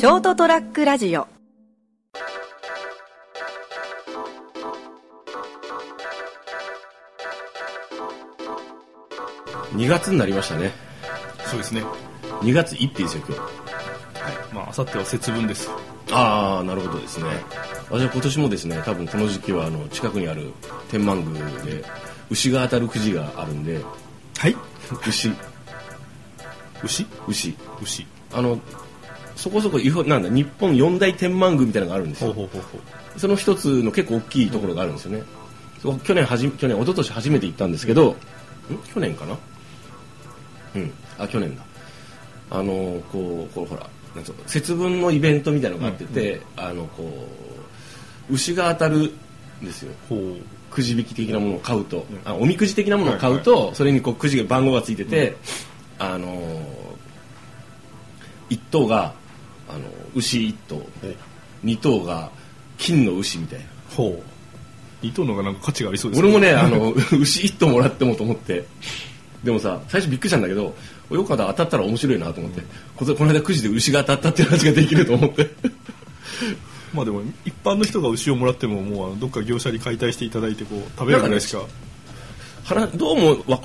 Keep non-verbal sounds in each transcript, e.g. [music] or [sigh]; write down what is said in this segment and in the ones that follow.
ショートトラックラジオ2月になりましたねそうですね。2月1日ですよ今日はい。まあ、あさっては節分です。ああなるほどですね私は今年もですね多分この時期はあの近くにある天満宮で牛が当たるくじがあるんではい。牛牛？牛牛。あのそこそこなんだ日本四大天満宮みたいなのがあるんですよ。その一つの結構大きいところがあるんですよね、そこ去年はじ去年一昨年初めて行ったんですけど、ん？去年かな？うん。あ去年だ。あのこうこうほらなんつうの節分のイベントみたいなのがあってて、あのこう牛が当たるんですよ。くじ引き的なものを買うと、あおみくじ的なものを買うと、それにこうくじが番号がついてて、あのー一頭があの牛一頭え二頭が金の牛みたいな。ほう。二頭の方がなんか価値がありそうです俺もねあの [laughs] 牛一頭もらってもと思って。でもさ最初びっくりしたんだけどよかった当たったら面白いなと思って、ここの間くじで牛が当たったっていう話ができると思って。[laughs] まあでも、一般の人が牛をもらっても、もうどっか業者に解体していただいて、こう、食べるぐらいしか。腹どうもわ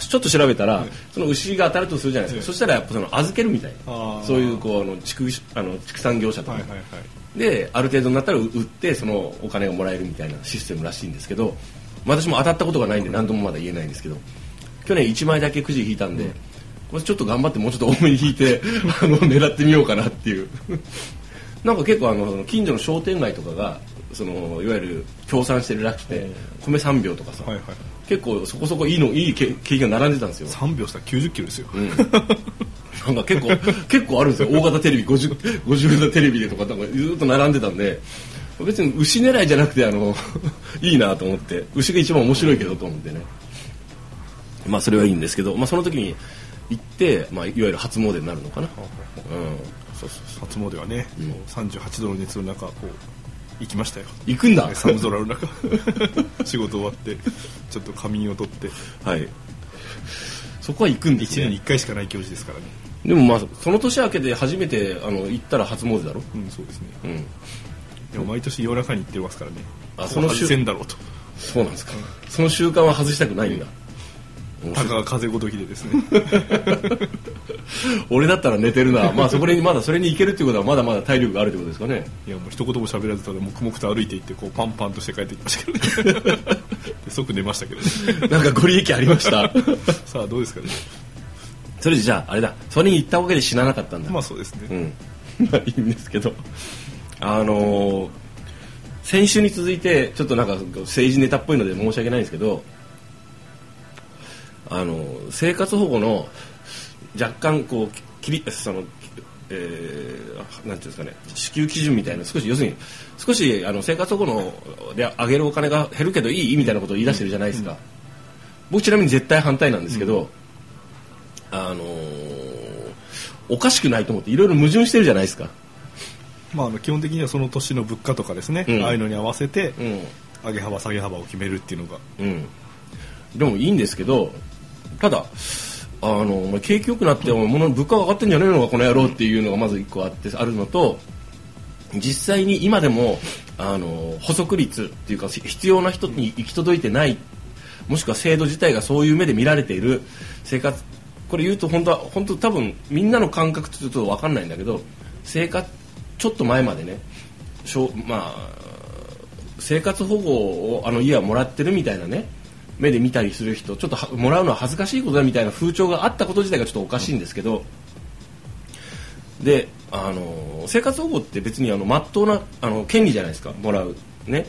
ちょっと調べたら、その牛が当たるとするじゃないですか、そしたらやっぱその預けるみたいあー。そういうこうあの畜あの畜産業者とか、はいはいはい。である程度になったら売ってそのお金がもらえるみたいなシステムらしいんですけど私も当たったことがないんで何ともまだ言えないんですけど去年1枚だけくじ引いたんで、これちょっと頑張ってもうちょっと多めに引いて [laughs] あの狙ってみようかなっていう。なんか結構あの近所の商店街とかがそのいわゆる協賛してるらしくて米3秒とかさ、はいはい。結構そこそこいいのいい景景品が並んでたんですよ。3秒したら90キロですよ。[laughs] なんか結構結構あるんですよ。大型テレビ 50, 50型テレビでとかなんかずっと並んでたんで別に牛狙いじゃなくてあの [laughs] いいなと思って牛が一番面白いけどと思ってね。まあそれはいいんですけど、まあ、その時に行って、まあ、いわゆる初詣になるのかな、うん、そうそうそう。初詣はね、もう38度の熱の中、こう、行きましたよ。行くんだ寒空の中。[laughs] 仕事終わって、ちょっと仮眠を取って、はいそこは行くんです1年にね1回しかない行事ですからね。でもまあその年明けで初めてあの行ったら初詣だろ？うん、そうですね。うんでも毎年夜中に行ってますからね。あその週外せんだろうと。そうなんですか、その習慣は外したくないんだ、たかが風ごときでですね。[laughs] 俺だったら寝てるな。まあそこにまだそれに行けるっていうことはまだまだ体力があるってことですかね。いやもう一言も喋らずただ黙々と歩いていってこうパンパンとして帰ってきましたけどね。[laughs] で即寝ましたけどね。なんかご利益ありました？[laughs] さあどうですかね。それじゃああれだ。それに行ったわけで死ななかったんだ。まあそうですね、うん。まあいいんですけど。あのー先週に続いてちょっとなんか政治ネタっぽいので申し訳ないんですけどあのー生活保護の若干こうきりそのえーなんていうんですかね支給基準みたいな少し要するに少しあの生活保護ので上げるお金が減るけどいいみたいなことを言い出してるじゃないですか、僕ちなみに絶対反対なんですけど、あのーおかしくないと思っていろいろ矛盾してるじゃないですか、まああの基本的にはその年の物価とかですね、うん。ああいうのに合わせてうん。上げ幅下げ幅を決めるっていうのが。うん、でもいいんですけどただあのお前景気良くなってお前物の物価が上がってんじゃねえのかこの野郎っていうのがまず一個あってあるのと実際に今でもあの補足率っていうか必要な人に行き届いてないもしくは制度自体がそういう目で見られている生活これ言うと本当は本当多分みんなの感覚ってちょっと分かんないんだけど生活ちょっと前までねしょまあ生活保護をあの家はもらってるみたいなね目で見たりする人ちょっとはもらうのは恥ずかしいことだみたいな風潮があったこと自体がちょっとおかしいんですけどであの生活保護って別にあの真っ当なあの権利じゃないですか。もらう。ね。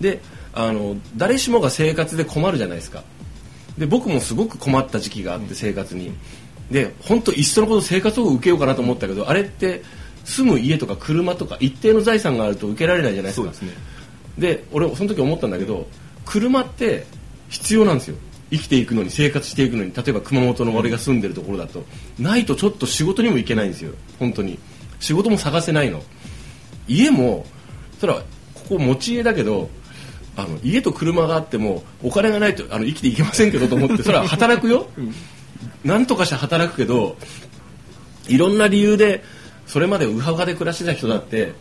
であの誰しもが生活で困るじゃないですか。で僕もすごく困った時期があって生活に。で本当いっそのこと生活保護受けようかなと思ったけどあれって住む家とか車とか一定の財産があると受けられないじゃないですか。ですね。で俺その時思ったんだけど車って必要なんですよ。生きていくのに生活していくのに。例えば熊本の俺が住んでるところだと。ないとちょっと仕事にも行けないんですよ。本当に。仕事も探せないの。家もそれはここ持ち家だけどあの家と車があってもお金がないとあの生きていけませんけどと思ってそれは働くよ、なんとかして働くけどいろんな理由でそれまでウハウハで暮らしてた人だって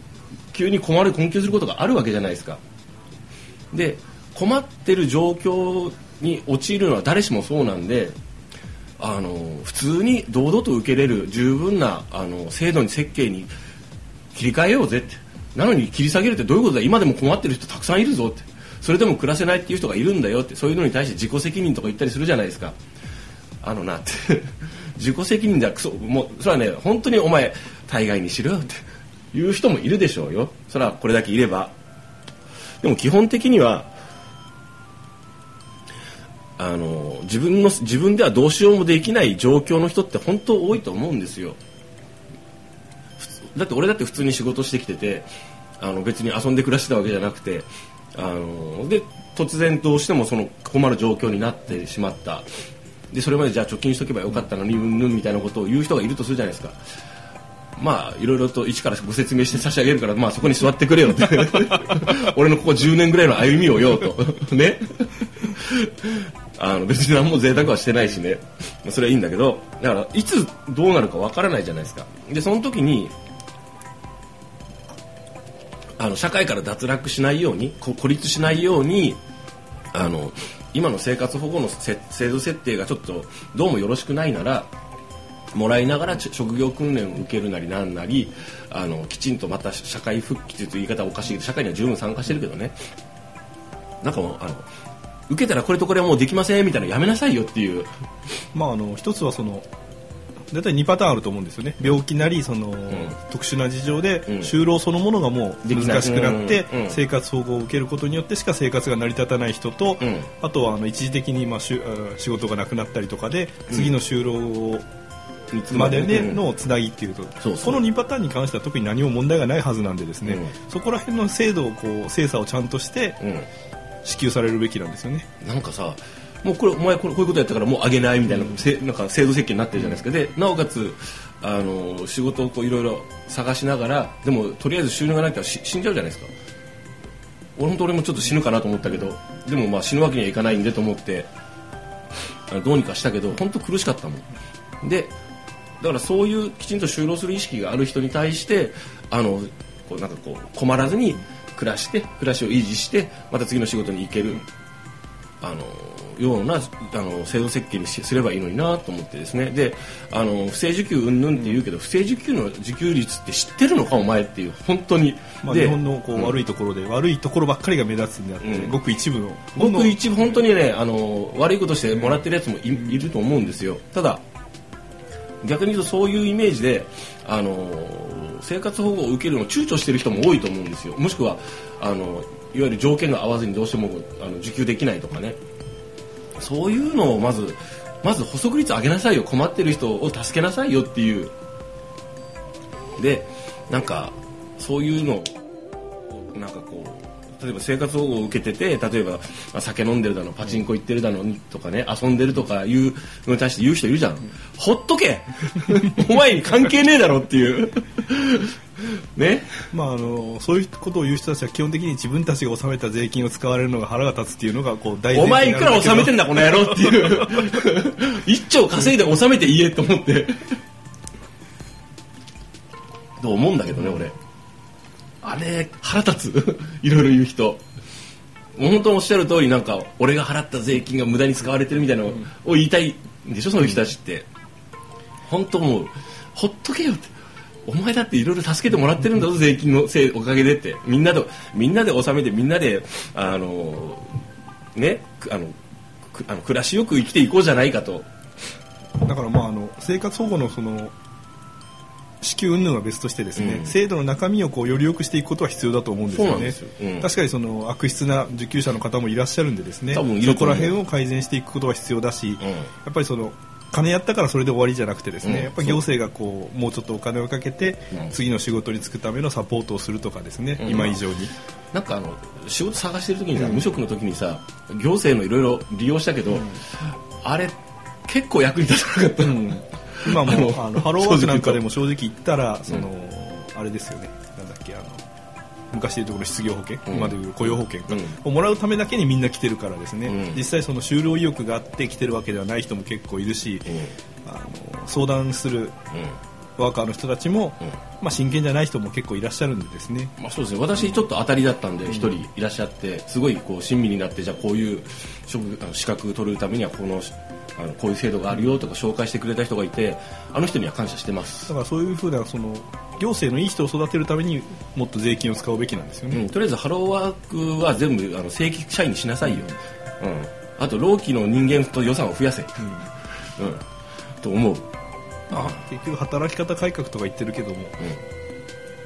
急に困る困窮することがあるわけじゃないですか。で困ってる状況に陥るのは誰しもそうなんであの普通に堂々と受けれる十分なあの制度に設計に切り替えようぜって。なのに切り下げるってどういうことだ？今でも困ってる人たくさんいるぞって。それでも暮らせないっていう人がいるんだよって。そういうのに対して自己責任とか言ったりするじゃないですか。あのなって。[laughs] 自己責任ではクソもうそれはね本当にお前大概にしろよって。いう人もいるでしょうよ。それはこれだけいれば。でも基本的にはあの自分の自分ではどうしようもできない状況の人って本当多いと思うんですよ。だって俺だって普通に仕事してきててあの別に遊んで暮らしてたわけじゃなくてあので突然どうしてもその困る状況になってしまった。でそれまでじゃあ貯金しとけばよかったのにうんぬんみたいなことを言う人がいるとするじゃないですか。まあいろいろと一からご説明して差し上げるからまあそこに座ってくれよって。[laughs] 俺のここ10年ぐらいの歩みをよと。[laughs] ね。あの別に何も贅沢はしてないしね。それはいいんだけどだからいつどうなるかわからないじゃないですか。でその時にあの社会から脱落しないように孤立しないようにあの今の生活保護の制度設定がちょっとどうもよろしくないならもらいながら職業訓練を受けるなりなんなりあのきちんとまた社会復帰という言い方はおかしいけど社会には十分参加してるけどね。なんかもうあの受けたらこれとこれはもうできませんみたいなのやめなさいよっていう。まああの一つはその大体2パターンあると思うんですよね。病気なりその、特殊な事情でうん。就労そのものがもう難しくなってうん。うん。生活保護を受けることによってしか生活が成り立たない人と、うん。あとはあの一時的にまあしゅあ仕事がなくなったりとかで次の就労いつまででうん。のつなぎっていうと、そうそう。この2パターンに関しては特に何も問題がないはずなんでですね、うん。そこら辺の制度をこう精査をちゃんとしてうん支給されるべきなんですよね。なんかさもうこれお前これこういうことやったからもうあげないみたいな,、せなんか制度設計になってるじゃないですか。でなおかつあの仕事をこういろいろ探しながらでもとりあえず収入がないからし死んじゃうじゃないですか。俺本当俺もちょっと死ぬかなと思ったけどでもまあ死ぬわけにはいかないんでと思ってどうにかしたけど本当苦しかったもん。でだからそういうきちんと就労する意識がある人に対してあのこうなんかこう困らずに暮らして暮らしを維持してまた次の仕事に行けるあのようなあの制度設計にしすればいいのになと思ってですね。であの不正受給云々って言うけど不正受給の受給率って知ってるのかお前っていう本当に、まあ、で日本のこう悪いところで、悪いところばっかりが目立つんであって、うん。ごく一部のごく一部本当にねあの悪いことしてもらってるやつもい,、いると思うんですよ。ただ逆に言うとそういうイメージであの生活保護を受けるのを躊躇してる人も多いと思うんですよ。もしくはあのいわゆる条件が合わずにどうしてもあの受給できないとかね。そういうのをまずまず補足率上げなさいよ。困ってる人を助けなさいよっていう。でなんかそういうのをなんかこう例えば生活保護を受けてて例えばまあ酒飲んでるだのパチンコ行ってるだのとかね遊んでるとかいうのに対して言う人いるじゃん、ほっとけ! [laughs] お前に関係ねえだろっていう。[laughs] ね?まあ、あのそういうことを言う人たちは基本的に自分たちが納めた税金を使われるのが腹が立つっていうのがこう大お前いくら納めてんだだこの野郎っていう。一丁稼いで納めて言えと思って。[laughs] と思うんだけどね俺あれ腹立つ？[laughs] いろいろ言う人。もう本当おっしゃる通りなんか俺が払った税金が無駄に使われてるみたいなのを言いたいんでしょ？そういう人たちって。本当もうほっとけよって。お前だっていろいろ助けてもらってるんだぞ税金のせいおかげでって。みんなでみんなで納めてみんなであのねくあのくあの暮らしよく生きていこうじゃないかと。だからまああの生活保護のその支給云々は別としてですね、うん。制度の中身をこうより良くしていくことは必要だと思うんですよね。よ。うん。確かにその悪質な受給者の方もいらっしゃるんでですねそこら辺を改善していくことは必要だし、ん。やっぱりその金やったからそれで終わりじゃなくてですね、うん。やっぱり行政がこうもうちょっとお金をかけて、うん。次の仕事に就くためのサポートをするとかですね、うん。今以上に。なんかあの仕事探してる時にさ、無職の時にさ行政のいろいろ利用したけど、あれ結構役に立たなかった、今もあのあのハローワークなんかでも正直言ったらその、あれですよね。なんだっけあの昔でいうところの失業保険、うん今でいう雇用保険か、うん。をもらうためだけにみんな来てるからですね、うん。実際その就労意欲があって来てるわけではない人も結構いるし、あの相談するワーカーの人たちも、うん。まあ、真剣じゃない人も結構いらっしゃるんでですね。まあ、そうですね。私ちょっと当たりだったんで一人いらっしゃってすごいこう親身になってじゃあこういう職あの資格取るためにはこのあのこういう制度があるよとか紹介してくれた人がいてあの人には感謝してます。だからそういうふうなその行政のいい人を育てるためにもっと税金を使うべきなんですよね、うん、とりあえずハローワークは全部あの正規社員にしなさいよ、うん、あと労基の人間と予算を増やせ、うん。と思う、まあ、結局働き方改革とか言ってるけども、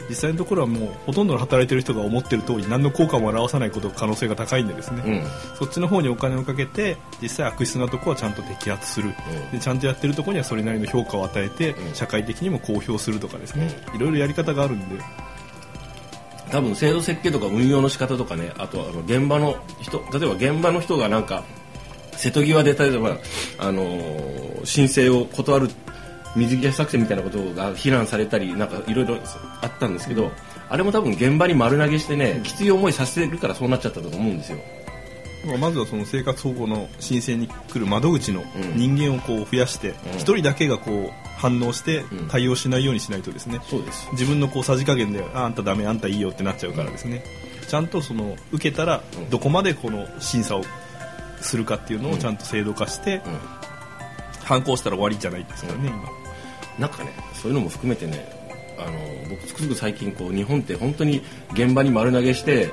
実際のところはもうほとんどの働いてる人が思ってる通り何の効果も表さないこと可能性が高いんでですね、うん。そっちの方にお金をかけて実際悪質なところはちゃんと摘発する、うんでちゃんとやってるところにはそれなりの評価を与えて、うん。社会的にも公表するとかですね、いろいろやり方があるんで。多分制度設計とか運用の仕方とかねあとはあの現場の人例えば現場の人がなんか瀬戸際で例えば、あのー申請を断る水際作戦みたいなことが非難されたりなんかいろいろあったんですけどあれも多分現場に丸投げしてねきつい思いさせるからそうなっちゃったと思うんですよ。まずはその生活保護の申請に来る窓口の人間をこう増やしてうん。一、人だけがこう反応してん。対応しないようにしないとですね、そうです。自分のこうさじ加減でああんたダメあんたいいよってなっちゃうからですね、ちゃんとその受けたらうん。どこまでこの審査をするかっていうのをちゃんと制度化して、うん。反抗したら終わりじゃないですからね、なんかねそういうのも含めてねあの僕つくづく最近こう日本って本当に現場に丸投げして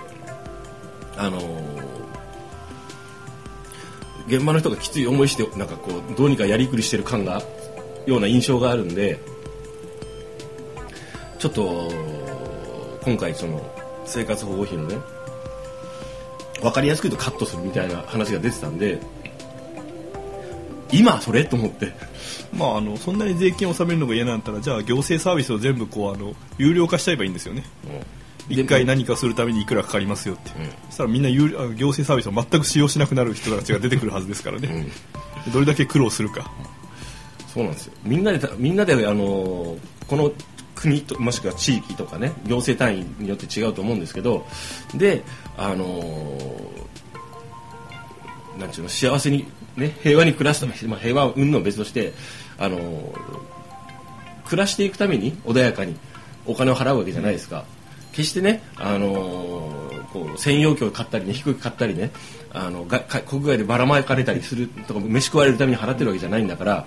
あの現場の人がきつい思いしてなんかこうどうにかやりくりしてる感がような印象があるんでちょっと今回その生活保護費のね分かりやすく言うとカットするみたいな話が出てたんで今それ？と思って。今、まあ、あのそんなに税金を納めるのが嫌なんだったらじゃあ行政サービスを全部こうあの有料化しちゃえばいいんですよね。うん。一回何かするためにいくらかかりますよって、うんそしたらみんな有あの行政サービスを全く使用しなくなる人たちが出てくるはずですからね、どれだけ苦労するか。そうなんですよ。みんなでたみんなであのこの国ともしくは地域とかね行政単位によって違うと思うんですけどであのなんちゅうの幸せにね平和に暮らすため、まあ、平和云々は別としてあの暮らしていくために穏やかにお金を払うわけじゃないですか。決してねあのこう専用機を買ったりね低く買ったりねあのが国外でばらまかれたりするとか飯食われるために払ってるわけじゃないんだから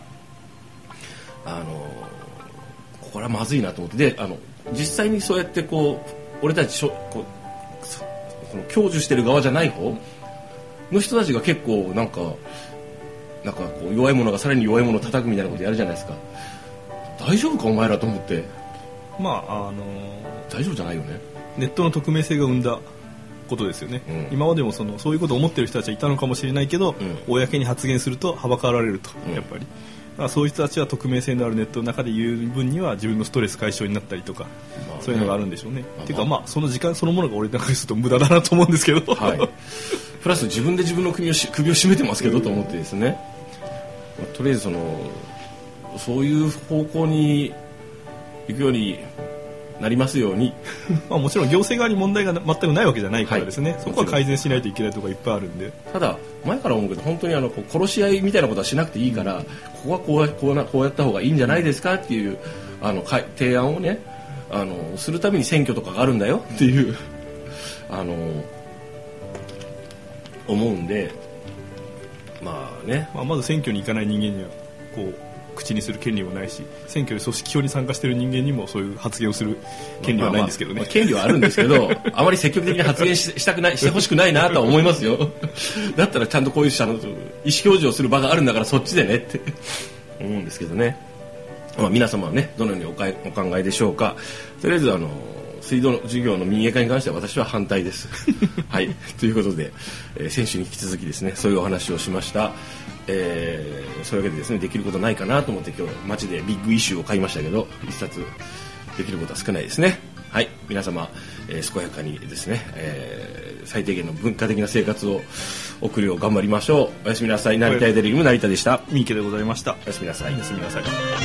あのこれはまずいなと思って。であの実際にそうやってこう俺たちしょこうその享受してる側じゃない方の人たちが結構なんかなんかこう弱い者がさらに弱い者を叩くみたいなことやるじゃないですか。大丈夫かお前らと思って。まああの大丈夫じゃないよね。ネットの匿名性が生んだことですよね、うん。今までもそのそういうことを思ってる人たちはいたのかもしれないけど、うん。公に発言するとはばかられると、うん。やっぱり。そういう人たちは匿名性のあるネットの中で言う分には自分のストレス解消になったりとか、まあね。そういうのがあるんでしょうね、まあっていうかまあその時間そのものが俺なんかにすると無駄だなと思うんですけど、はい、プラス自分で自分の首をし首を絞めてますけどと思ってですね、まあとりあえずそのそういう方向に行くようになりますように。[laughs] まあもちろん行政側に問題が全くないわけじゃないからですね、はい。そこは改善しないといけないところがいっぱいあるんで。ただ前から思うけど本当にあの殺し合いみたいなことはしなくていいから、ここはこうやこうなこうやった方がいいんじゃないですかっていうあの提案をねあのするために選挙とかがあるんだよっていうあの思うんでまあね。まあ、まず選挙に行かない人間にはこう口にする権利もないし選挙で組織票に参加している人間にもそういう発言をする権利はないんですけどね、まあまあまあ権利はあるんですけど [laughs] あまり積極的に発言ししたくないしてほしくないなとは思いますよ。[laughs] だったらちゃんとこういうあの意思表示をする場があるんだからそっちでねって。思うんですけどね、まあ、皆様はねどのようにおかえお考えでしょうか。とりあえずあの水道の授業の民営化に関しては私は反対です。[laughs] はい、ということで、えー先週に引き続きですねそういうお話をしました、えーそういうわけでですねできることないかなと思って今日街でビッグイシューを買いましたけど一冊できることは少ないですね。はい。皆様、えー健やかにですね、えー最低限の文化的な生活を送るよう頑張りましょう。おやすみなさい。成田エデリウム成田でした。三池でございました。おやすみなさい。おやすみなさい